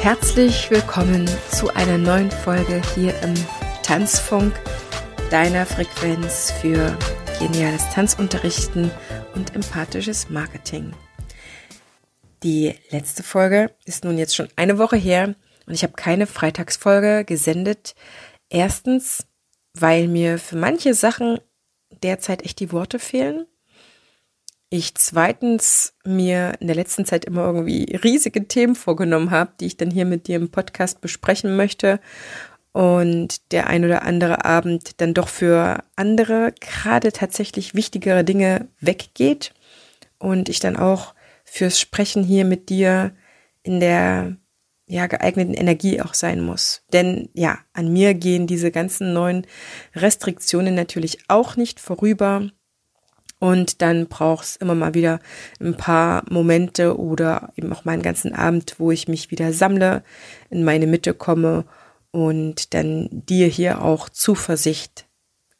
Herzlich willkommen zu einer neuen Folge hier im Tanzfunk, deiner Frequenz für geniales Tanzunterrichten und empathisches Marketing. Die letzte Folge ist nun jetzt schon eine Woche her und ich habe keine Freitagsfolge gesendet. Erstens, weil mir für manche Sachen derzeit echt die Worte fehlen. Ich zweitens mir in der letzten Zeit immer irgendwie riesige Themen vorgenommen habe, die ich dann hier mit dir im Podcast besprechen möchte und der ein oder andere Abend dann doch für andere gerade tatsächlich wichtigere Dinge weggeht und ich dann auch fürs Sprechen hier mit dir in der ja geeigneten Energie auch sein muss. Denn ja, an mir gehen diese ganzen neuen Restriktionen natürlich auch nicht vorüber. Und dann brauchst immer mal wieder ein paar Momente oder eben auch mal einen ganzen Abend, wo ich mich wieder sammle, in meine Mitte komme und dann dir hier auch Zuversicht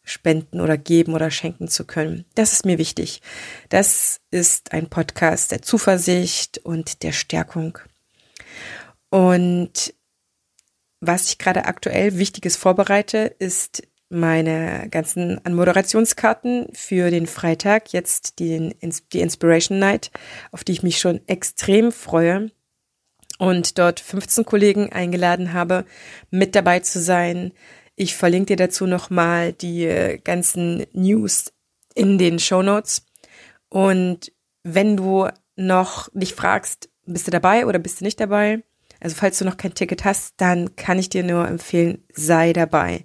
spenden oder geben oder schenken zu können. Das ist mir wichtig. Das ist ein Podcast der Zuversicht und der Stärkung. Und was ich gerade aktuell Wichtiges vorbereite, ist meine ganzen Anmoderationskarten für den Freitag, jetzt die, die Inspiration Night, auf die ich mich schon extrem freue und dort 15 Kollegen eingeladen habe, mit dabei zu sein. Ich verlinke dir dazu nochmal die äh, ganzen News in den Show Notes. Und wenn du noch dich fragst, bist du dabei oder bist du nicht dabei? Also falls du noch kein Ticket hast, dann kann ich dir nur empfehlen, sei dabei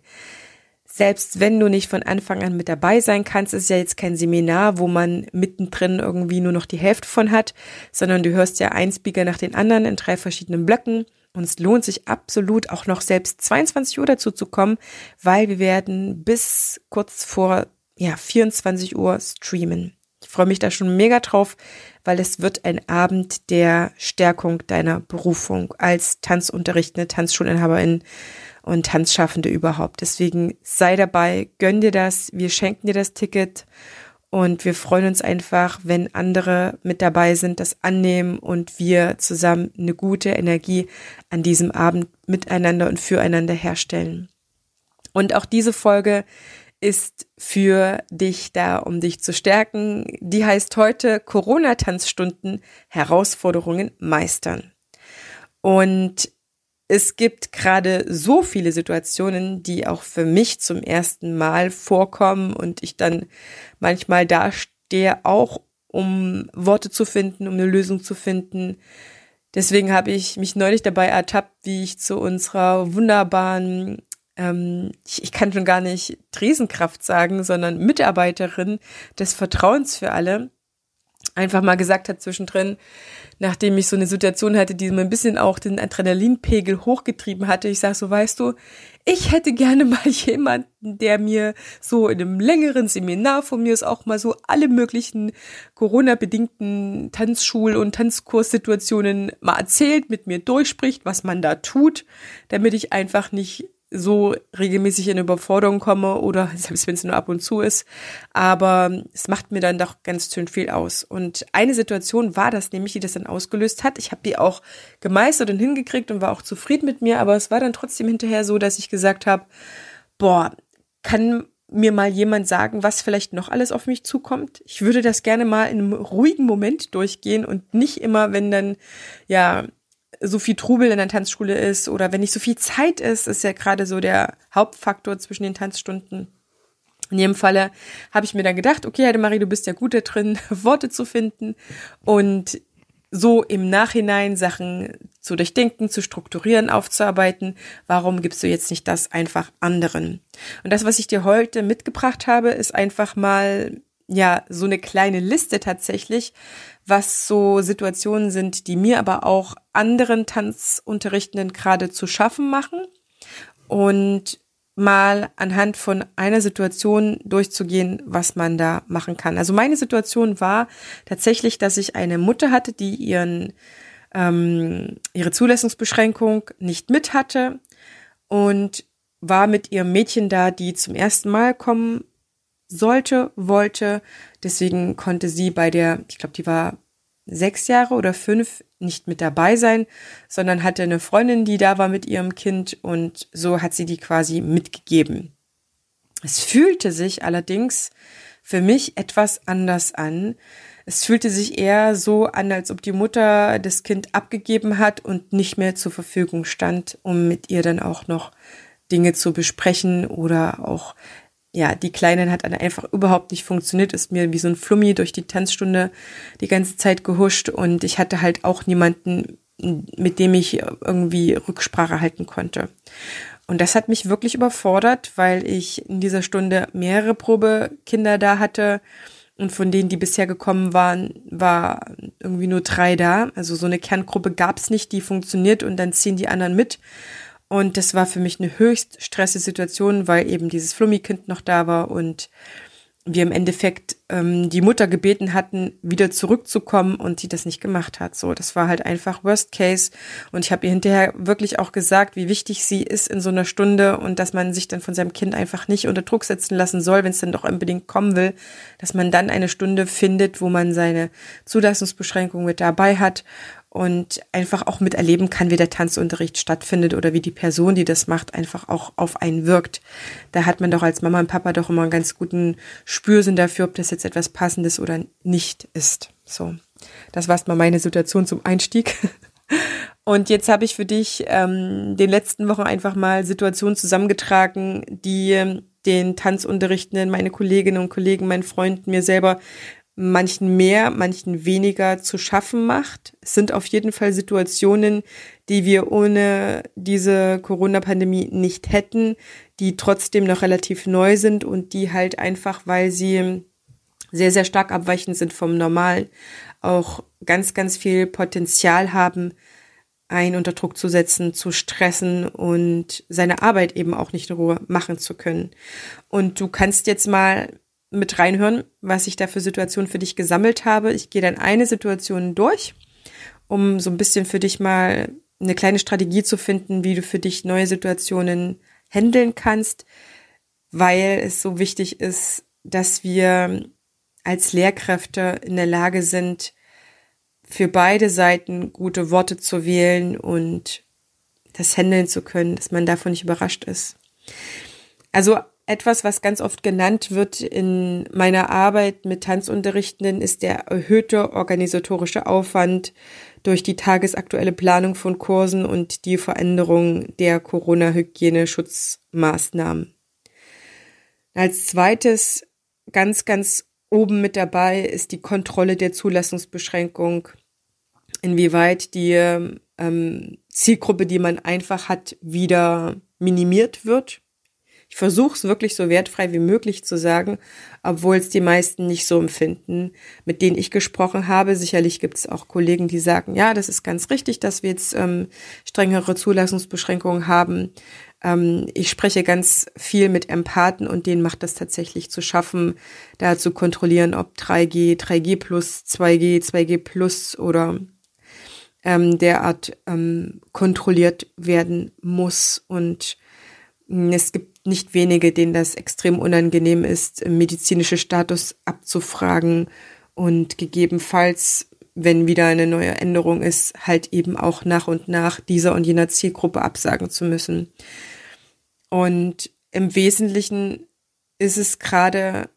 selbst wenn du nicht von Anfang an mit dabei sein kannst, ist ja jetzt kein Seminar, wo man mittendrin irgendwie nur noch die Hälfte von hat, sondern du hörst ja ein Speaker nach den anderen in drei verschiedenen Blöcken. Und es lohnt sich absolut auch noch selbst 22 Uhr dazu zu kommen, weil wir werden bis kurz vor ja, 24 Uhr streamen. Ich freue mich da schon mega drauf, weil es wird ein Abend der Stärkung deiner Berufung als Tanzunterrichtende Tanzschulinhaberin und Tanzschaffende überhaupt. Deswegen sei dabei, gönn dir das, wir schenken dir das Ticket und wir freuen uns einfach, wenn andere mit dabei sind, das annehmen und wir zusammen eine gute Energie an diesem Abend miteinander und füreinander herstellen. Und auch diese Folge ist für dich da, um dich zu stärken. Die heißt heute Corona-Tanzstunden Herausforderungen meistern. Und es gibt gerade so viele Situationen, die auch für mich zum ersten Mal vorkommen und ich dann manchmal dastehe, auch um Worte zu finden, um eine Lösung zu finden. Deswegen habe ich mich neulich dabei ertappt, wie ich zu unserer wunderbaren, ähm, ich, ich kann schon gar nicht Tresenkraft sagen, sondern Mitarbeiterin des Vertrauens für alle, einfach mal gesagt hat zwischendrin, nachdem ich so eine Situation hatte, die mir ein bisschen auch den Adrenalinpegel hochgetrieben hatte. Ich sage so, weißt du, ich hätte gerne mal jemanden, der mir so in einem längeren Seminar von mir ist auch mal so alle möglichen Corona-bedingten Tanzschul- und Tanzkurssituationen mal erzählt, mit mir durchspricht, was man da tut, damit ich einfach nicht so regelmäßig in Überforderung komme oder selbst wenn es nur ab und zu ist. Aber es macht mir dann doch ganz schön viel aus. Und eine Situation war das nämlich, die das dann ausgelöst hat. Ich habe die auch gemeistert und hingekriegt und war auch zufrieden mit mir, aber es war dann trotzdem hinterher so, dass ich gesagt habe, boah, kann mir mal jemand sagen, was vielleicht noch alles auf mich zukommt. Ich würde das gerne mal in einem ruhigen Moment durchgehen und nicht immer, wenn dann ja so viel Trubel in der Tanzschule ist oder wenn nicht so viel Zeit ist, ist ja gerade so der Hauptfaktor zwischen den Tanzstunden. In jedem Falle habe ich mir dann gedacht, okay, Heidemarie, du bist ja gut da drin, Worte zu finden und so im Nachhinein Sachen zu durchdenken, zu strukturieren, aufzuarbeiten. Warum gibst du jetzt nicht das einfach anderen? Und das, was ich dir heute mitgebracht habe, ist einfach mal ja so eine kleine Liste tatsächlich, was so Situationen sind, die mir aber auch anderen Tanzunterrichtenden gerade zu schaffen machen und mal anhand von einer Situation durchzugehen, was man da machen kann. Also meine Situation war tatsächlich, dass ich eine Mutter hatte, die ihren ähm, ihre Zulassungsbeschränkung nicht mit hatte und war mit ihrem Mädchen da, die zum ersten Mal kommen sollte, wollte. Deswegen konnte sie bei der, ich glaube, die war sechs Jahre oder fünf nicht mit dabei sein, sondern hatte eine Freundin, die da war mit ihrem Kind und so hat sie die quasi mitgegeben. Es fühlte sich allerdings für mich etwas anders an. Es fühlte sich eher so an, als ob die Mutter das Kind abgegeben hat und nicht mehr zur Verfügung stand, um mit ihr dann auch noch Dinge zu besprechen oder auch ja, die Kleinen hat einfach überhaupt nicht funktioniert, ist mir wie so ein Flummi durch die Tanzstunde die ganze Zeit gehuscht und ich hatte halt auch niemanden, mit dem ich irgendwie Rücksprache halten konnte. Und das hat mich wirklich überfordert, weil ich in dieser Stunde mehrere Probekinder da hatte und von denen, die bisher gekommen waren, war irgendwie nur drei da. Also so eine Kerngruppe gab's nicht, die funktioniert und dann ziehen die anderen mit. Und das war für mich eine höchst stressige Situation, weil eben dieses Flummikind noch da war und wir im Endeffekt ähm, die Mutter gebeten hatten, wieder zurückzukommen und sie das nicht gemacht hat. So, das war halt einfach Worst Case. Und ich habe ihr hinterher wirklich auch gesagt, wie wichtig sie ist in so einer Stunde und dass man sich dann von seinem Kind einfach nicht unter Druck setzen lassen soll, wenn es dann doch unbedingt kommen will, dass man dann eine Stunde findet, wo man seine Zulassungsbeschränkung mit dabei hat und einfach auch miterleben kann, wie der Tanzunterricht stattfindet oder wie die Person, die das macht, einfach auch auf einen wirkt. Da hat man doch als Mama und Papa doch immer einen ganz guten Spürsinn dafür, ob das jetzt etwas Passendes oder nicht ist. So, das war mal meine Situation zum Einstieg. Und jetzt habe ich für dich ähm, den letzten Wochen einfach mal Situationen zusammengetragen, die ähm, den Tanzunterrichtenden, meine Kolleginnen und Kollegen, meinen Freunden, mir selber manchen mehr, manchen weniger zu schaffen macht. Es sind auf jeden Fall Situationen, die wir ohne diese Corona-Pandemie nicht hätten, die trotzdem noch relativ neu sind und die halt einfach, weil sie sehr, sehr stark abweichend sind vom Normalen, auch ganz, ganz viel Potenzial haben, einen unter Druck zu setzen, zu stressen und seine Arbeit eben auch nicht in Ruhe machen zu können. Und du kannst jetzt mal mit reinhören, was ich da für Situationen für dich gesammelt habe. Ich gehe dann eine Situation durch, um so ein bisschen für dich mal eine kleine Strategie zu finden, wie du für dich neue Situationen handeln kannst, weil es so wichtig ist, dass wir als Lehrkräfte in der Lage sind, für beide Seiten gute Worte zu wählen und das handeln zu können, dass man davon nicht überrascht ist. Also etwas, was ganz oft genannt wird in meiner Arbeit mit Tanzunterrichtenden, ist der erhöhte organisatorische Aufwand durch die tagesaktuelle Planung von Kursen und die Veränderung der Corona-Hygiene-Schutzmaßnahmen. Als zweites ganz, ganz oben mit dabei ist die Kontrolle der Zulassungsbeschränkung, inwieweit die ähm, Zielgruppe, die man einfach hat, wieder minimiert wird ich versuche es wirklich so wertfrei wie möglich zu sagen, obwohl es die meisten nicht so empfinden, mit denen ich gesprochen habe. Sicherlich gibt es auch Kollegen, die sagen, ja, das ist ganz richtig, dass wir jetzt ähm, strengere Zulassungsbeschränkungen haben. Ähm, ich spreche ganz viel mit Empathen und denen macht das tatsächlich zu schaffen, da zu kontrollieren, ob 3G, 3G plus, 2G, 2G plus oder ähm, derart ähm, kontrolliert werden muss. Und es gibt nicht wenige, denen das extrem unangenehm ist, medizinische Status abzufragen und gegebenenfalls, wenn wieder eine neue Änderung ist, halt eben auch nach und nach dieser und jener Zielgruppe absagen zu müssen. Und im Wesentlichen ist es gerade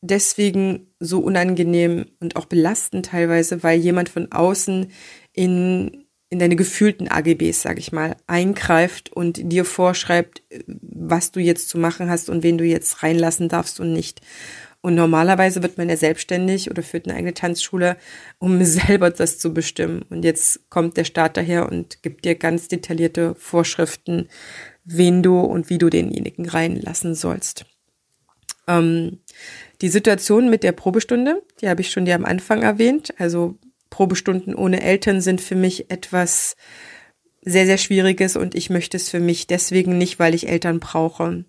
deswegen so unangenehm und auch belastend teilweise, weil jemand von außen in in deine gefühlten AGBs, sag ich mal, eingreift und dir vorschreibt, was du jetzt zu machen hast und wen du jetzt reinlassen darfst und nicht. Und normalerweise wird man ja selbstständig oder führt eine eigene Tanzschule, um selber das zu bestimmen. Und jetzt kommt der Staat daher und gibt dir ganz detaillierte Vorschriften, wen du und wie du denjenigen reinlassen sollst. Ähm, die Situation mit der Probestunde, die habe ich schon dir am Anfang erwähnt. Also Probestunden ohne Eltern sind für mich etwas sehr, sehr Schwieriges und ich möchte es für mich deswegen nicht, weil ich Eltern brauche.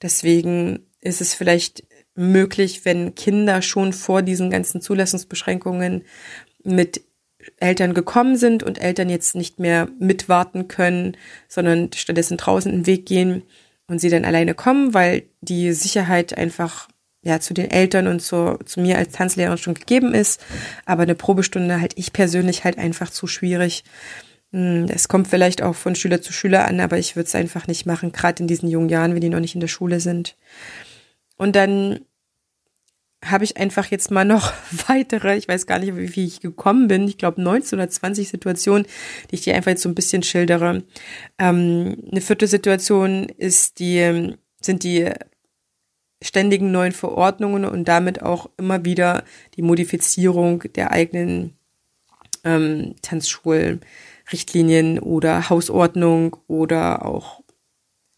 Deswegen ist es vielleicht möglich, wenn Kinder schon vor diesen ganzen Zulassungsbeschränkungen mit Eltern gekommen sind und Eltern jetzt nicht mehr mitwarten können, sondern stattdessen draußen den Weg gehen und sie dann alleine kommen, weil die Sicherheit einfach ja zu den Eltern und zu, zu mir als Tanzlehrerin schon gegeben ist. Aber eine Probestunde halt ich persönlich halt einfach zu schwierig. Hm, es kommt vielleicht auch von Schüler zu Schüler an, aber ich würde es einfach nicht machen, gerade in diesen jungen Jahren, wenn die noch nicht in der Schule sind. Und dann habe ich einfach jetzt mal noch weitere, ich weiß gar nicht, wie, wie ich gekommen bin, ich glaube 19 oder 20 Situationen, die ich dir einfach jetzt so ein bisschen schildere. Ähm, eine vierte Situation ist die, sind die ständigen neuen Verordnungen und damit auch immer wieder die Modifizierung der eigenen ähm, Tanzschulrichtlinien oder Hausordnung oder auch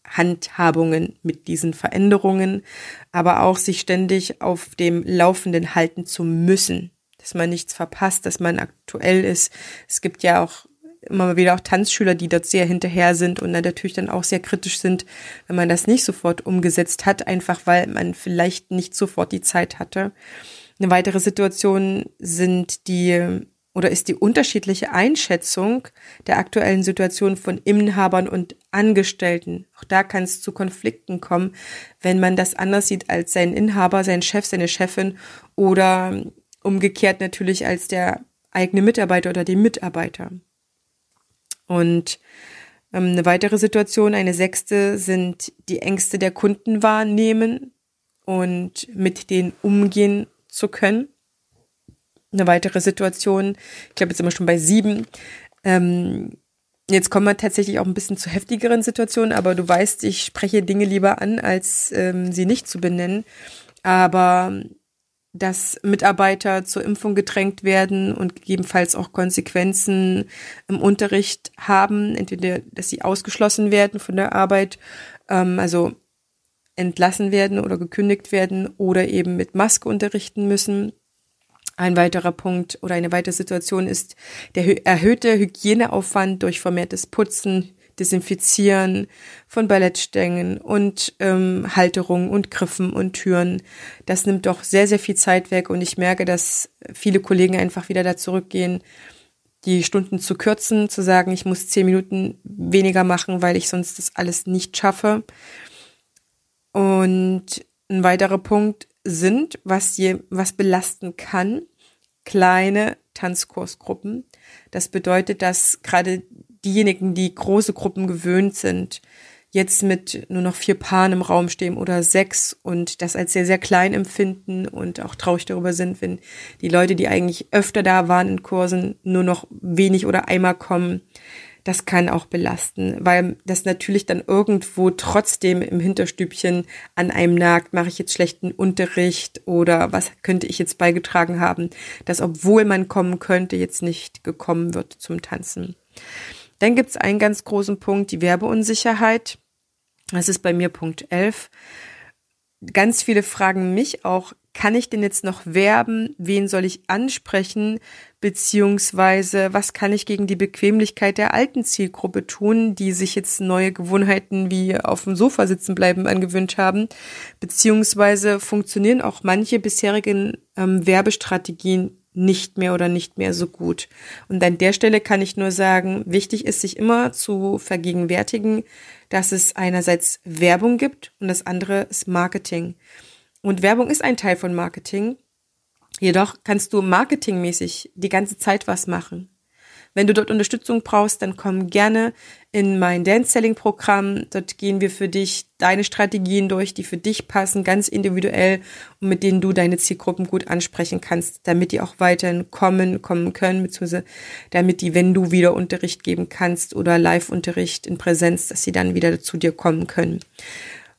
Handhabungen mit diesen Veränderungen, aber auch sich ständig auf dem Laufenden halten zu müssen, dass man nichts verpasst, dass man aktuell ist. Es gibt ja auch immer wieder auch Tanzschüler, die dort sehr hinterher sind und dann natürlich dann auch sehr kritisch sind, wenn man das nicht sofort umgesetzt hat, einfach weil man vielleicht nicht sofort die Zeit hatte. Eine weitere Situation sind die oder ist die unterschiedliche Einschätzung der aktuellen Situation von Inhabern und Angestellten. Auch da kann es zu Konflikten kommen, wenn man das anders sieht als sein Inhaber, sein Chef, seine Chefin oder umgekehrt natürlich als der eigene Mitarbeiter oder die Mitarbeiter. Und ähm, eine weitere Situation, eine sechste, sind die Ängste der Kunden wahrnehmen und mit denen umgehen zu können eine weitere Situation. Ich glaube, jetzt sind wir schon bei sieben. Ähm, jetzt kommen wir tatsächlich auch ein bisschen zu heftigeren Situationen, aber du weißt, ich spreche Dinge lieber an, als ähm, sie nicht zu benennen. Aber dass Mitarbeiter zur Impfung gedrängt werden und gegebenenfalls auch Konsequenzen im Unterricht haben, entweder dass sie ausgeschlossen werden von der Arbeit, ähm, also entlassen werden oder gekündigt werden oder eben mit Maske unterrichten müssen. Ein weiterer Punkt oder eine weitere Situation ist der erhöhte Hygieneaufwand durch vermehrtes Putzen, Desinfizieren von Ballettstängen und ähm, Halterungen und Griffen und Türen. Das nimmt doch sehr, sehr viel Zeit weg und ich merke, dass viele Kollegen einfach wieder da zurückgehen, die Stunden zu kürzen, zu sagen, ich muss zehn Minuten weniger machen, weil ich sonst das alles nicht schaffe. Und ein weiterer Punkt sind, was, je, was belasten kann, kleine Tanzkursgruppen. Das bedeutet, dass gerade diejenigen, die große Gruppen gewöhnt sind, jetzt mit nur noch vier Paaren im Raum stehen oder sechs und das als sehr, sehr klein empfinden und auch traurig darüber sind, wenn die Leute, die eigentlich öfter da waren in Kursen, nur noch wenig oder einmal kommen das kann auch belasten, weil das natürlich dann irgendwo trotzdem im Hinterstübchen an einem nagt, mache ich jetzt schlechten Unterricht oder was könnte ich jetzt beigetragen haben, dass obwohl man kommen könnte, jetzt nicht gekommen wird zum Tanzen. Dann gibt es einen ganz großen Punkt, die Werbeunsicherheit. Das ist bei mir Punkt 11. Ganz viele fragen mich auch, kann ich denn jetzt noch werben? Wen soll ich ansprechen? Beziehungsweise, was kann ich gegen die Bequemlichkeit der alten Zielgruppe tun, die sich jetzt neue Gewohnheiten wie auf dem Sofa sitzen bleiben angewöhnt haben? Beziehungsweise funktionieren auch manche bisherigen ähm, Werbestrategien nicht mehr oder nicht mehr so gut. Und an der Stelle kann ich nur sagen, wichtig ist sich immer zu vergegenwärtigen, dass es einerseits Werbung gibt und das andere ist Marketing. Und Werbung ist ein Teil von Marketing. Jedoch kannst du marketingmäßig die ganze Zeit was machen. Wenn du dort Unterstützung brauchst, dann komm gerne in mein Dance Selling Programm. Dort gehen wir für dich deine Strategien durch, die für dich passen, ganz individuell und mit denen du deine Zielgruppen gut ansprechen kannst, damit die auch weiterhin kommen, kommen können, beziehungsweise damit die, wenn du wieder Unterricht geben kannst oder Live-Unterricht in Präsenz, dass sie dann wieder zu dir kommen können.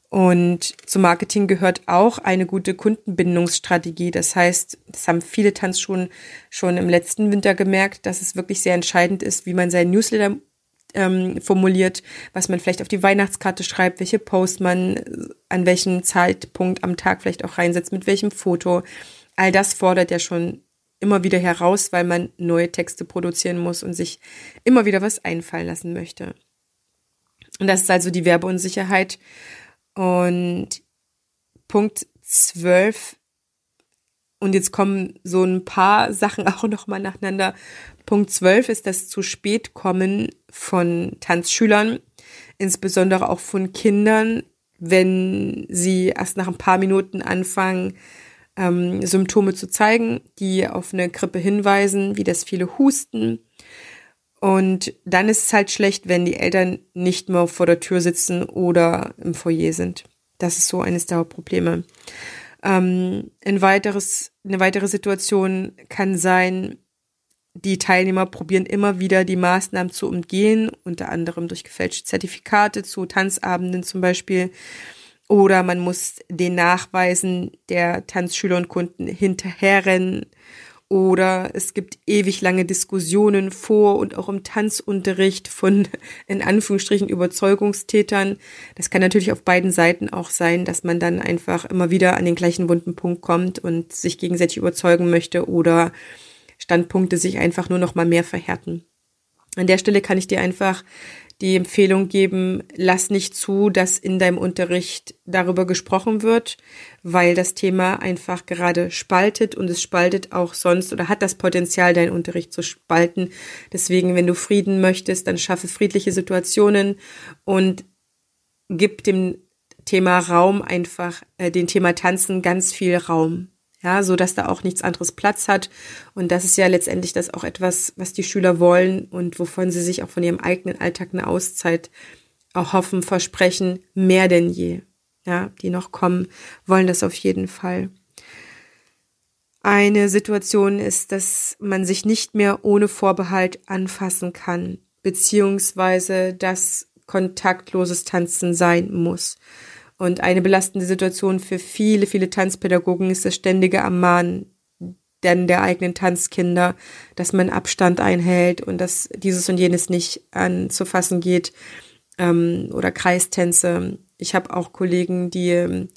Und zum Marketing gehört auch eine gute Kundenbindungsstrategie. Das heißt, das haben viele Tanzschulen schon im letzten Winter gemerkt, dass es wirklich sehr entscheidend ist, wie man seinen Newsletter ähm, formuliert, was man vielleicht auf die Weihnachtskarte schreibt, welche Posts man an welchem Zeitpunkt am Tag vielleicht auch reinsetzt, mit welchem Foto. All das fordert ja schon immer wieder heraus, weil man neue Texte produzieren muss und sich immer wieder was einfallen lassen möchte. Und das ist also die Werbeunsicherheit. Und Punkt 12 und jetzt kommen so ein paar Sachen auch nochmal nacheinander. Punkt 12 ist das zu spät kommen von Tanzschülern, insbesondere auch von Kindern, wenn sie erst nach ein paar Minuten anfangen, ähm, Symptome zu zeigen, die auf eine Grippe hinweisen, wie das viele Husten. Und dann ist es halt schlecht, wenn die Eltern nicht mehr vor der Tür sitzen oder im Foyer sind. Das ist so eines der Hauptprobleme. Ähm, ein weiteres, eine weitere Situation kann sein, die Teilnehmer probieren immer wieder die Maßnahmen zu umgehen, unter anderem durch gefälschte Zertifikate zu Tanzabenden zum Beispiel. Oder man muss den Nachweisen der Tanzschüler und Kunden hinterherrennen oder es gibt ewig lange Diskussionen vor und auch im Tanzunterricht von in Anführungsstrichen Überzeugungstätern. Das kann natürlich auf beiden Seiten auch sein, dass man dann einfach immer wieder an den gleichen wunden Punkt kommt und sich gegenseitig überzeugen möchte oder Standpunkte sich einfach nur noch mal mehr verhärten. An der Stelle kann ich dir einfach die Empfehlung geben, lass nicht zu, dass in deinem Unterricht darüber gesprochen wird, weil das Thema einfach gerade spaltet und es spaltet auch sonst oder hat das Potenzial, deinen Unterricht zu spalten. Deswegen, wenn du Frieden möchtest, dann schaffe friedliche Situationen und gib dem Thema Raum einfach, äh, den Thema Tanzen ganz viel Raum ja, so dass da auch nichts anderes Platz hat. Und das ist ja letztendlich das auch etwas, was die Schüler wollen und wovon sie sich auch von ihrem eigenen Alltag eine Auszeit auch hoffen, versprechen, mehr denn je. Ja, die noch kommen, wollen das auf jeden Fall. Eine Situation ist, dass man sich nicht mehr ohne Vorbehalt anfassen kann, beziehungsweise dass kontaktloses Tanzen sein muss. Und eine belastende Situation für viele, viele Tanzpädagogen ist das ständige Ermahnen denn der eigenen Tanzkinder, dass man Abstand einhält und dass dieses und jenes nicht anzufassen geht ähm, oder Kreistänze. Ich habe auch Kollegen, die ähm,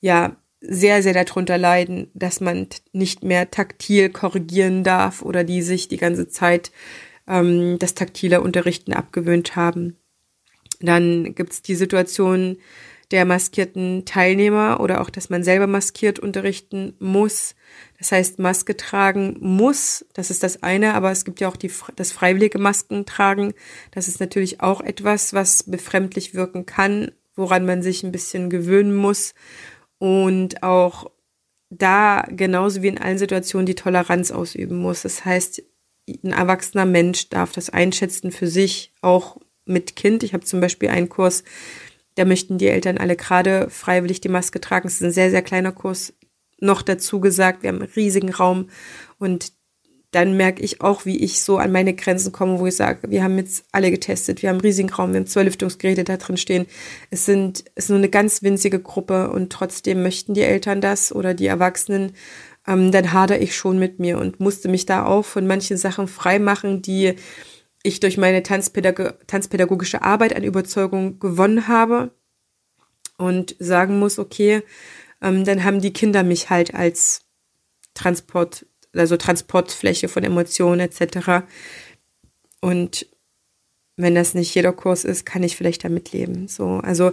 ja sehr, sehr darunter leiden, dass man nicht mehr taktil korrigieren darf oder die sich die ganze Zeit ähm, das taktile Unterrichten abgewöhnt haben. Dann gibt's die Situation, der maskierten Teilnehmer oder auch, dass man selber maskiert unterrichten muss. Das heißt, Maske tragen muss, das ist das eine, aber es gibt ja auch die, das freiwillige Masken tragen. Das ist natürlich auch etwas, was befremdlich wirken kann, woran man sich ein bisschen gewöhnen muss und auch da genauso wie in allen Situationen die Toleranz ausüben muss. Das heißt, ein erwachsener Mensch darf das einschätzen für sich, auch mit Kind. Ich habe zum Beispiel einen Kurs, da möchten die Eltern alle gerade freiwillig die Maske tragen. Es ist ein sehr, sehr kleiner Kurs. Noch dazu gesagt, wir haben einen riesigen Raum und dann merke ich auch, wie ich so an meine Grenzen komme, wo ich sage, wir haben jetzt alle getestet, wir haben einen riesigen Raum, wir haben zwei Lüftungsgeräte da drin stehen. Es sind, es ist nur eine ganz winzige Gruppe und trotzdem möchten die Eltern das oder die Erwachsenen. Ähm, dann hader ich schon mit mir und musste mich da auch von manchen Sachen freimachen, die ich durch meine Tanzpädag tanzpädagogische Arbeit an Überzeugung gewonnen habe und sagen muss, okay, ähm, dann haben die Kinder mich halt als Transport, also Transportfläche von Emotionen etc. Und wenn das nicht jeder Kurs ist, kann ich vielleicht damit leben. So, also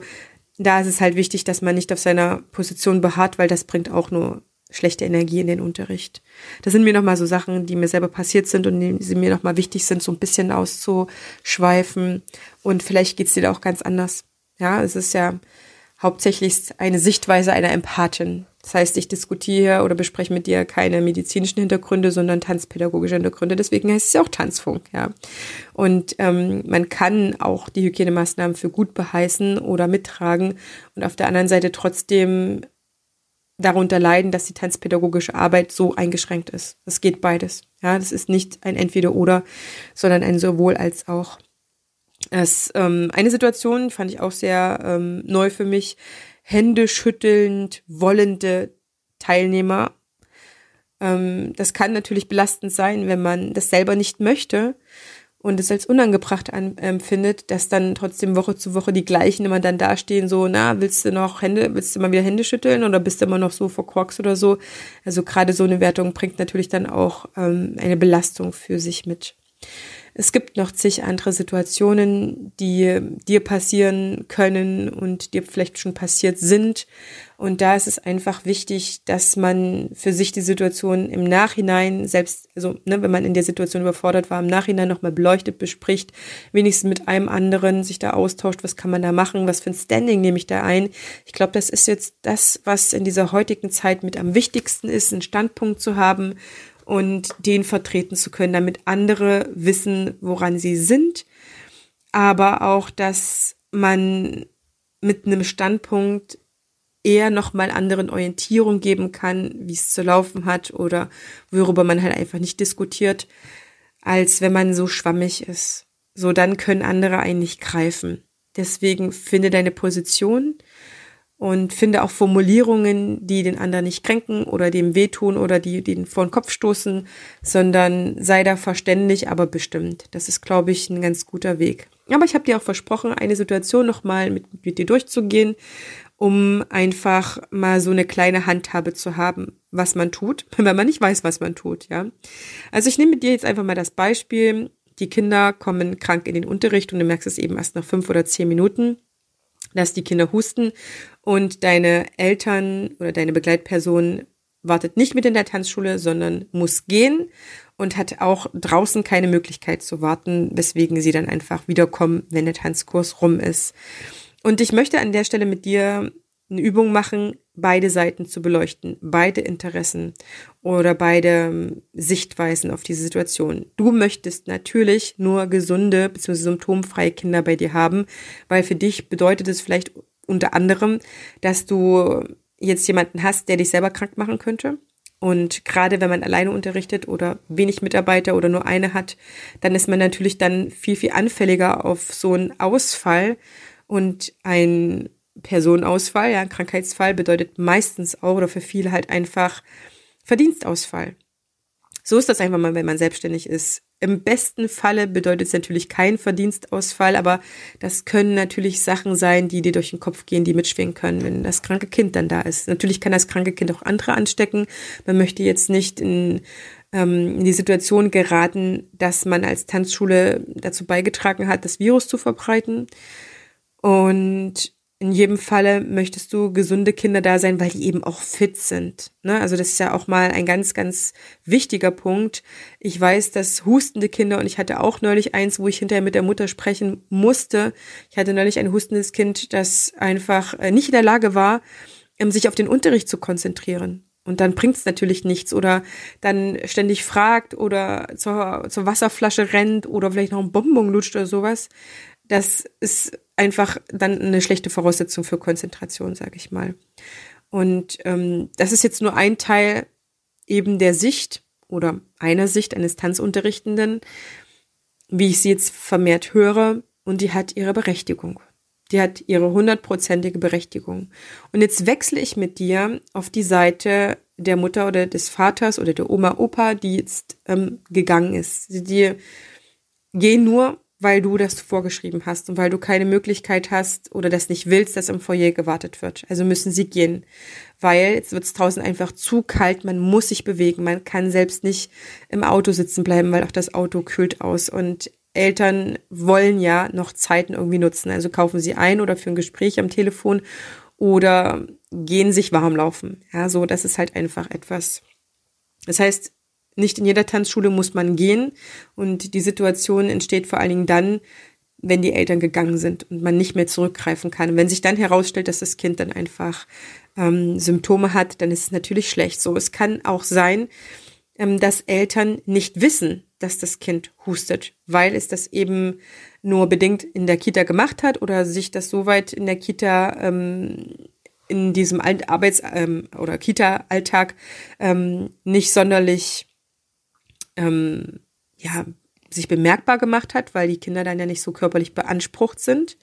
da ist es halt wichtig, dass man nicht auf seiner Position beharrt, weil das bringt auch nur schlechte Energie in den Unterricht. Das sind mir nochmal so Sachen, die mir selber passiert sind und die mir nochmal wichtig sind, so ein bisschen auszuschweifen. Und vielleicht geht's dir da auch ganz anders. Ja, es ist ja hauptsächlich eine Sichtweise einer Empathin. Das heißt, ich diskutiere oder bespreche mit dir keine medizinischen Hintergründe, sondern tanzpädagogische Hintergründe. Deswegen heißt es ja auch Tanzfunk, ja. Und ähm, man kann auch die Hygienemaßnahmen für gut beheißen oder mittragen und auf der anderen Seite trotzdem darunter leiden, dass die tanzpädagogische Arbeit so eingeschränkt ist. Das geht beides. Ja, das ist nicht ein Entweder-Oder, sondern ein sowohl als auch. Es, ähm, eine Situation fand ich auch sehr ähm, neu für mich. Hände schüttelnd, wollende Teilnehmer. Ähm, das kann natürlich belastend sein, wenn man das selber nicht möchte und es als unangebracht empfindet, dass dann trotzdem Woche zu Woche die gleichen immer dann dastehen, so, na, willst du noch Hände, willst du mal wieder Hände schütteln oder bist du immer noch so verkorkst oder so? Also gerade so eine Wertung bringt natürlich dann auch ähm, eine Belastung für sich mit. Es gibt noch zig andere Situationen, die dir passieren können und dir vielleicht schon passiert sind. Und da ist es einfach wichtig, dass man für sich die Situation im Nachhinein, selbst, also ne, wenn man in der Situation überfordert war, im Nachhinein nochmal beleuchtet, bespricht, wenigstens mit einem anderen sich da austauscht, was kann man da machen, was für ein Standing nehme ich da ein. Ich glaube, das ist jetzt das, was in dieser heutigen Zeit mit am wichtigsten ist, einen Standpunkt zu haben und den vertreten zu können, damit andere wissen, woran sie sind, aber auch, dass man mit einem Standpunkt eher nochmal anderen Orientierung geben kann, wie es zu laufen hat oder worüber man halt einfach nicht diskutiert, als wenn man so schwammig ist. So, dann können andere einen nicht greifen. Deswegen finde deine Position, und finde auch Formulierungen, die den anderen nicht kränken oder dem wehtun oder die, die den vor den Kopf stoßen, sondern sei da verständlich, aber bestimmt. Das ist, glaube ich, ein ganz guter Weg. Aber ich habe dir auch versprochen, eine Situation nochmal mit, mit dir durchzugehen, um einfach mal so eine kleine Handhabe zu haben, was man tut, wenn man nicht weiß, was man tut, ja. Also ich nehme mit dir jetzt einfach mal das Beispiel, die Kinder kommen krank in den Unterricht und du merkst es eben erst nach fünf oder zehn Minuten dass die Kinder husten und deine Eltern oder deine Begleitperson wartet nicht mit in der Tanzschule, sondern muss gehen und hat auch draußen keine Möglichkeit zu warten, weswegen sie dann einfach wiederkommen, wenn der Tanzkurs rum ist. Und ich möchte an der Stelle mit dir eine Übung machen, beide Seiten zu beleuchten, beide Interessen oder beide ähm, Sichtweisen auf diese Situation. Du möchtest natürlich nur gesunde bzw. symptomfreie Kinder bei dir haben, weil für dich bedeutet es vielleicht unter anderem, dass du jetzt jemanden hast, der dich selber krank machen könnte. Und gerade wenn man alleine unterrichtet oder wenig Mitarbeiter oder nur eine hat, dann ist man natürlich dann viel, viel anfälliger auf so einen Ausfall und ein Personenausfall, ja, Krankheitsfall bedeutet meistens auch oder für viele halt einfach Verdienstausfall. So ist das einfach mal, wenn man selbstständig ist. Im besten Falle bedeutet es natürlich kein Verdienstausfall, aber das können natürlich Sachen sein, die dir durch den Kopf gehen, die mitschwingen können, wenn das kranke Kind dann da ist. Natürlich kann das kranke Kind auch andere anstecken. Man möchte jetzt nicht in, ähm, in die Situation geraten, dass man als Tanzschule dazu beigetragen hat, das Virus zu verbreiten. Und in jedem Falle möchtest du gesunde Kinder da sein, weil die eben auch fit sind. Ne? Also das ist ja auch mal ein ganz, ganz wichtiger Punkt. Ich weiß, dass hustende Kinder, und ich hatte auch neulich eins, wo ich hinterher mit der Mutter sprechen musste. Ich hatte neulich ein hustendes Kind, das einfach äh, nicht in der Lage war, ähm, sich auf den Unterricht zu konzentrieren. Und dann bringt's natürlich nichts oder dann ständig fragt oder zur, zur Wasserflasche rennt oder vielleicht noch ein Bonbon lutscht oder sowas. Das ist einfach dann eine schlechte Voraussetzung für Konzentration, sage ich mal. Und ähm, das ist jetzt nur ein Teil eben der Sicht oder einer Sicht eines Tanzunterrichtenden, wie ich sie jetzt vermehrt höre, und die hat ihre Berechtigung. Die hat ihre hundertprozentige Berechtigung. Und jetzt wechsle ich mit dir auf die Seite der Mutter oder des Vaters oder der Oma, Opa, die jetzt ähm, gegangen ist. Die gehen nur weil du das vorgeschrieben hast und weil du keine Möglichkeit hast oder das nicht willst, dass im Foyer gewartet wird. Also müssen sie gehen, weil jetzt wird es draußen einfach zu kalt, man muss sich bewegen, man kann selbst nicht im Auto sitzen bleiben, weil auch das Auto kühlt aus und Eltern wollen ja noch Zeiten irgendwie nutzen, also kaufen sie ein oder für ein Gespräch am Telefon oder gehen sich warm laufen. Ja, so, das ist halt einfach etwas. Das heißt, nicht in jeder Tanzschule muss man gehen und die Situation entsteht vor allen Dingen dann, wenn die Eltern gegangen sind und man nicht mehr zurückgreifen kann. Und wenn sich dann herausstellt, dass das Kind dann einfach ähm, Symptome hat, dann ist es natürlich schlecht. So, es kann auch sein, ähm, dass Eltern nicht wissen, dass das Kind hustet, weil es das eben nur bedingt in der Kita gemacht hat oder sich das soweit in der Kita ähm, in diesem Arbeits- ähm, oder Kita-Alltag ähm, nicht sonderlich ähm, ja, sich bemerkbar gemacht hat, weil die Kinder dann ja nicht so körperlich beansprucht sind.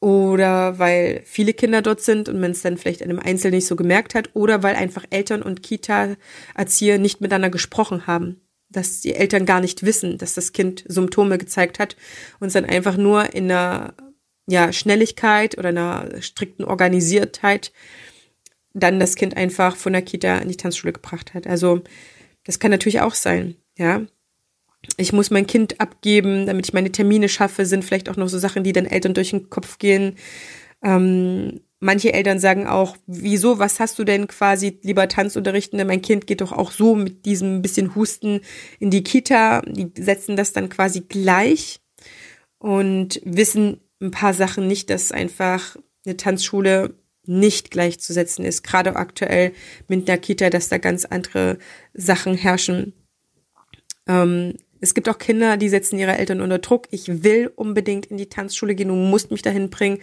Oder weil viele Kinder dort sind und man es dann vielleicht in einem Einzel nicht so gemerkt hat. Oder weil einfach Eltern und Kita-Erzieher nicht miteinander gesprochen haben. dass die Eltern gar nicht wissen, dass das Kind Symptome gezeigt hat und es dann einfach nur in einer ja, Schnelligkeit oder einer strikten Organisiertheit dann das Kind einfach von der Kita in die Tanzschule gebracht hat. Also das kann natürlich auch sein, ja. Ich muss mein Kind abgeben, damit ich meine Termine schaffe, sind vielleicht auch noch so Sachen, die den Eltern durch den Kopf gehen. Ähm, manche Eltern sagen auch, wieso, was hast du denn quasi lieber Tanzunterrichten? Mein Kind geht doch auch so mit diesem bisschen Husten in die Kita. Die setzen das dann quasi gleich und wissen ein paar Sachen nicht, dass einfach eine Tanzschule nicht gleichzusetzen ist, gerade aktuell mit der Kita, dass da ganz andere Sachen herrschen. Ähm, es gibt auch Kinder, die setzen ihre Eltern unter Druck. Ich will unbedingt in die Tanzschule gehen, du musst mich dahin bringen.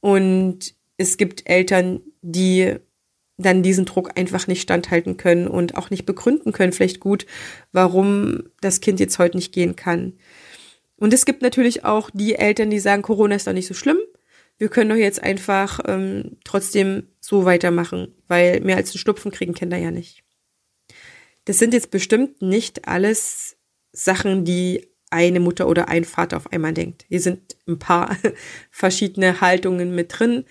Und es gibt Eltern, die dann diesen Druck einfach nicht standhalten können und auch nicht begründen können, vielleicht gut, warum das Kind jetzt heute nicht gehen kann. Und es gibt natürlich auch die Eltern, die sagen, Corona ist doch nicht so schlimm. Wir können doch jetzt einfach ähm, trotzdem so weitermachen, weil mehr als einen Schnupfen kriegen Kinder ja nicht. Das sind jetzt bestimmt nicht alles Sachen, die eine Mutter oder ein Vater auf einmal denkt. Hier sind ein paar verschiedene Haltungen mit drin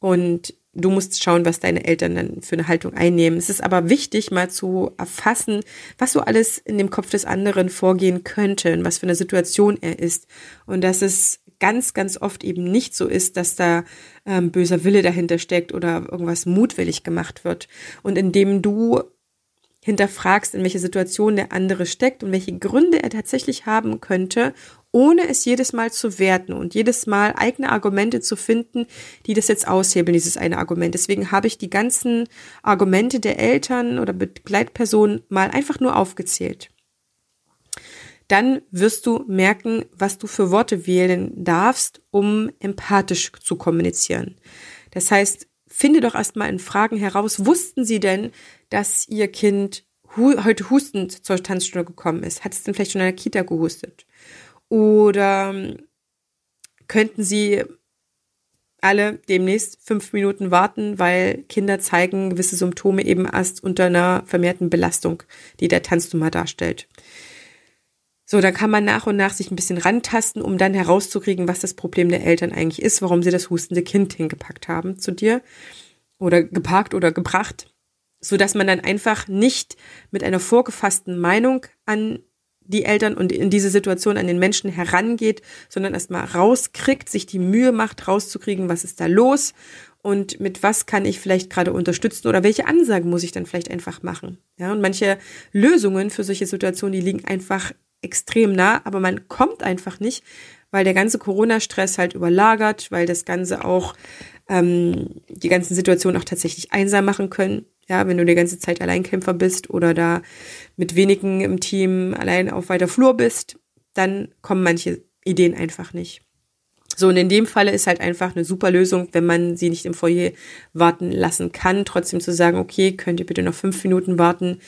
und du musst schauen, was deine Eltern dann für eine Haltung einnehmen. Es ist aber wichtig, mal zu erfassen, was so alles in dem Kopf des anderen vorgehen könnte und was für eine Situation er ist. Und dass es ganz, ganz oft eben nicht so ist, dass da ähm, böser Wille dahinter steckt oder irgendwas mutwillig gemacht wird. Und indem du hinterfragst, in welche Situation der andere steckt und welche Gründe er tatsächlich haben könnte, ohne es jedes Mal zu werten und jedes Mal eigene Argumente zu finden, die das jetzt aushebeln, dieses eine Argument. Deswegen habe ich die ganzen Argumente der Eltern oder Begleitpersonen mal einfach nur aufgezählt. Dann wirst du merken, was du für Worte wählen darfst, um empathisch zu kommunizieren. Das heißt, finde doch erstmal in Fragen heraus, wussten sie denn, dass ihr Kind hu heute hustend zur Tanzstunde gekommen ist? Hat es denn vielleicht schon in der Kita gehustet? Oder ähm, könnten sie alle demnächst fünf Minuten warten, weil Kinder zeigen gewisse Symptome eben erst unter einer vermehrten Belastung, die der Tanznummer darstellt. So, dann kann man nach und nach sich ein bisschen rantasten, um dann herauszukriegen, was das Problem der Eltern eigentlich ist, warum sie das hustende Kind hingepackt haben zu dir oder geparkt oder gebracht, so dass man dann einfach nicht mit einer vorgefassten Meinung an die Eltern und in diese Situation an den Menschen herangeht, sondern erstmal rauskriegt, sich die Mühe macht, rauszukriegen, was ist da los und mit was kann ich vielleicht gerade unterstützen oder welche Ansagen muss ich dann vielleicht einfach machen. Ja, und manche Lösungen für solche Situationen, die liegen einfach extrem nah, aber man kommt einfach nicht, weil der ganze Corona-Stress halt überlagert, weil das Ganze auch ähm, die ganzen Situationen auch tatsächlich einsam machen können. Ja, wenn du die ganze Zeit Alleinkämpfer bist oder da mit wenigen im Team allein auf weiter Flur bist, dann kommen manche Ideen einfach nicht. So, und in dem Falle ist halt einfach eine super Lösung, wenn man sie nicht im Foyer warten lassen kann, trotzdem zu sagen, okay, könnt ihr bitte noch fünf Minuten warten,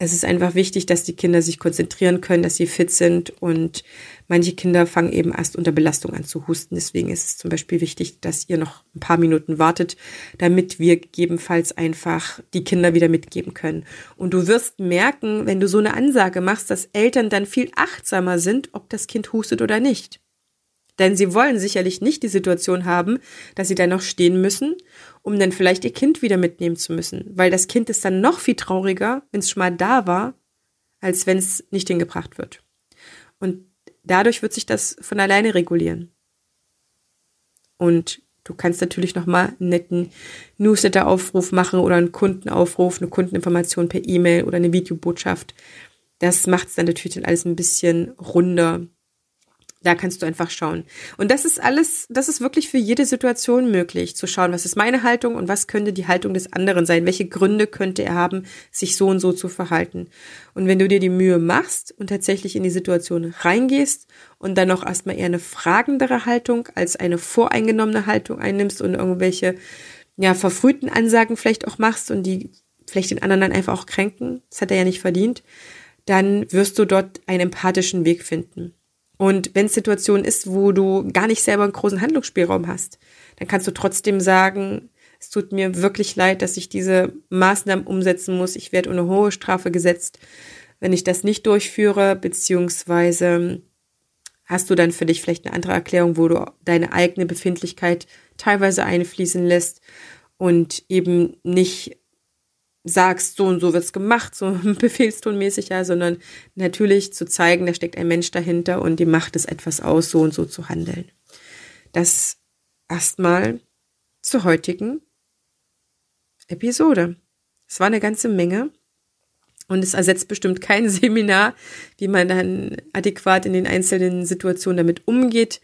es ist einfach wichtig, dass die Kinder sich konzentrieren können, dass sie fit sind und manche Kinder fangen eben erst unter Belastung an zu husten. Deswegen ist es zum Beispiel wichtig, dass ihr noch ein paar Minuten wartet, damit wir gegebenenfalls einfach die Kinder wieder mitgeben können. Und du wirst merken, wenn du so eine Ansage machst, dass Eltern dann viel achtsamer sind, ob das Kind hustet oder nicht. Denn sie wollen sicherlich nicht die Situation haben, dass sie da noch stehen müssen, um dann vielleicht ihr Kind wieder mitnehmen zu müssen. Weil das Kind ist dann noch viel trauriger, wenn es schon mal da war, als wenn es nicht hingebracht wird. Und dadurch wird sich das von alleine regulieren. Und du kannst natürlich nochmal einen netten Newsletter-Aufruf machen oder einen Kundenaufruf, eine Kundeninformation per E-Mail oder eine Videobotschaft. Das macht es dann natürlich dann alles ein bisschen runder da kannst du einfach schauen. Und das ist alles, das ist wirklich für jede Situation möglich, zu schauen, was ist meine Haltung und was könnte die Haltung des anderen sein? Welche Gründe könnte er haben, sich so und so zu verhalten? Und wenn du dir die Mühe machst und tatsächlich in die Situation reingehst und dann noch erstmal eher eine fragendere Haltung als eine voreingenommene Haltung einnimmst und irgendwelche, ja, verfrühten Ansagen vielleicht auch machst und die vielleicht den anderen dann einfach auch kränken, das hat er ja nicht verdient, dann wirst du dort einen empathischen Weg finden. Und wenn es Situation ist, wo du gar nicht selber einen großen Handlungsspielraum hast, dann kannst du trotzdem sagen, es tut mir wirklich leid, dass ich diese Maßnahmen umsetzen muss. Ich werde unter hohe Strafe gesetzt. wenn ich das nicht durchführe, beziehungsweise hast du dann für dich vielleicht eine andere Erklärung, wo du deine eigene Befindlichkeit teilweise einfließen lässt und eben nicht sagst, so und so wird's gemacht, so befehlstonmäßig, ja, sondern natürlich zu zeigen, da steckt ein Mensch dahinter und die macht es etwas aus, so und so zu handeln. Das erstmal zur heutigen Episode. Es war eine ganze Menge. Und es ersetzt bestimmt kein Seminar, wie man dann adäquat in den einzelnen Situationen damit umgeht.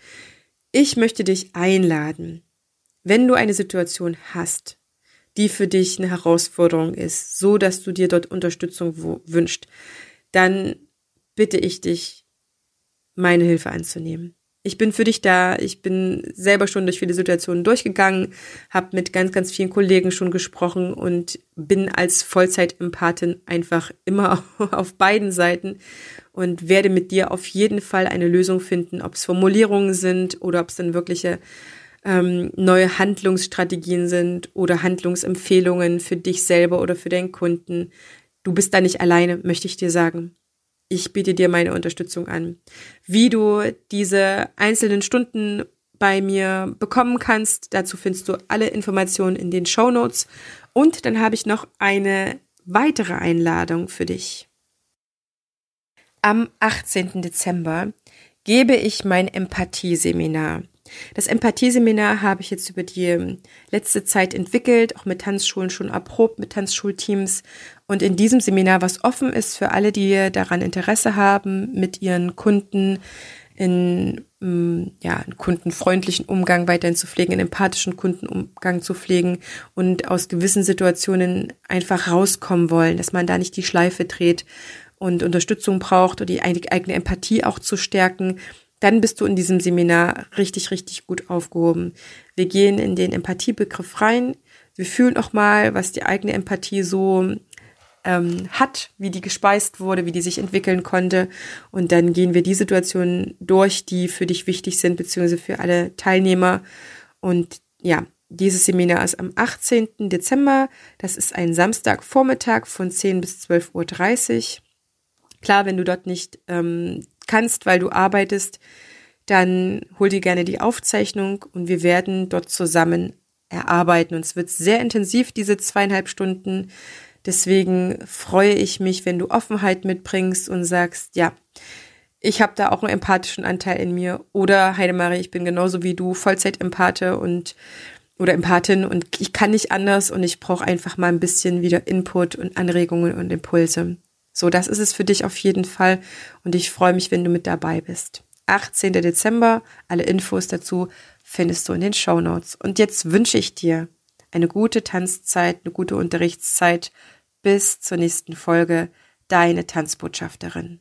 Ich möchte dich einladen, wenn du eine Situation hast, die für dich eine Herausforderung ist, so dass du dir dort Unterstützung wünscht, dann bitte ich dich, meine Hilfe anzunehmen. Ich bin für dich da. Ich bin selber schon durch viele Situationen durchgegangen, habe mit ganz, ganz vielen Kollegen schon gesprochen und bin als Vollzeitempathin einfach immer auf beiden Seiten und werde mit dir auf jeden Fall eine Lösung finden, ob es Formulierungen sind oder ob es dann wirkliche ähm, neue Handlungsstrategien sind oder Handlungsempfehlungen für dich selber oder für deinen Kunden. Du bist da nicht alleine, möchte ich dir sagen ich biete dir meine Unterstützung an. Wie du diese einzelnen Stunden bei mir bekommen kannst, dazu findest du alle Informationen in den Show Notes. Und dann habe ich noch eine weitere Einladung für dich. Am 18. Dezember gebe ich mein Empathie-Seminar. Das Empathieseminar habe ich jetzt über die letzte Zeit entwickelt, auch mit Tanzschulen schon erprobt, mit Tanzschulteams. Und in diesem Seminar, was offen ist für alle, die daran Interesse haben, mit ihren Kunden in mm, ja, einen kundenfreundlichen Umgang weiterhin zu pflegen, einen empathischen Kundenumgang zu pflegen und aus gewissen Situationen einfach rauskommen wollen, dass man da nicht die Schleife dreht und Unterstützung braucht oder die eigene Empathie auch zu stärken dann bist du in diesem Seminar richtig, richtig gut aufgehoben. Wir gehen in den Empathiebegriff rein. Wir fühlen auch mal, was die eigene Empathie so ähm, hat, wie die gespeist wurde, wie die sich entwickeln konnte. Und dann gehen wir die Situationen durch, die für dich wichtig sind, beziehungsweise für alle Teilnehmer. Und ja, dieses Seminar ist am 18. Dezember. Das ist ein Samstagvormittag von 10 bis 12.30 Uhr. Klar, wenn du dort nicht ähm, kannst, weil du arbeitest, dann hol dir gerne die Aufzeichnung und wir werden dort zusammen erarbeiten. Und es wird sehr intensiv, diese zweieinhalb Stunden. Deswegen freue ich mich, wenn du Offenheit mitbringst und sagst, ja, ich habe da auch einen empathischen Anteil in mir. Oder Heidemarie, ich bin genauso wie du, Vollzeit-Empathe und oder Empathin und ich kann nicht anders und ich brauche einfach mal ein bisschen wieder Input und Anregungen und Impulse. So, das ist es für dich auf jeden Fall und ich freue mich, wenn du mit dabei bist. 18. Dezember, alle Infos dazu findest du in den Show Notes. Und jetzt wünsche ich dir eine gute Tanzzeit, eine gute Unterrichtszeit. Bis zur nächsten Folge. Deine Tanzbotschafterin.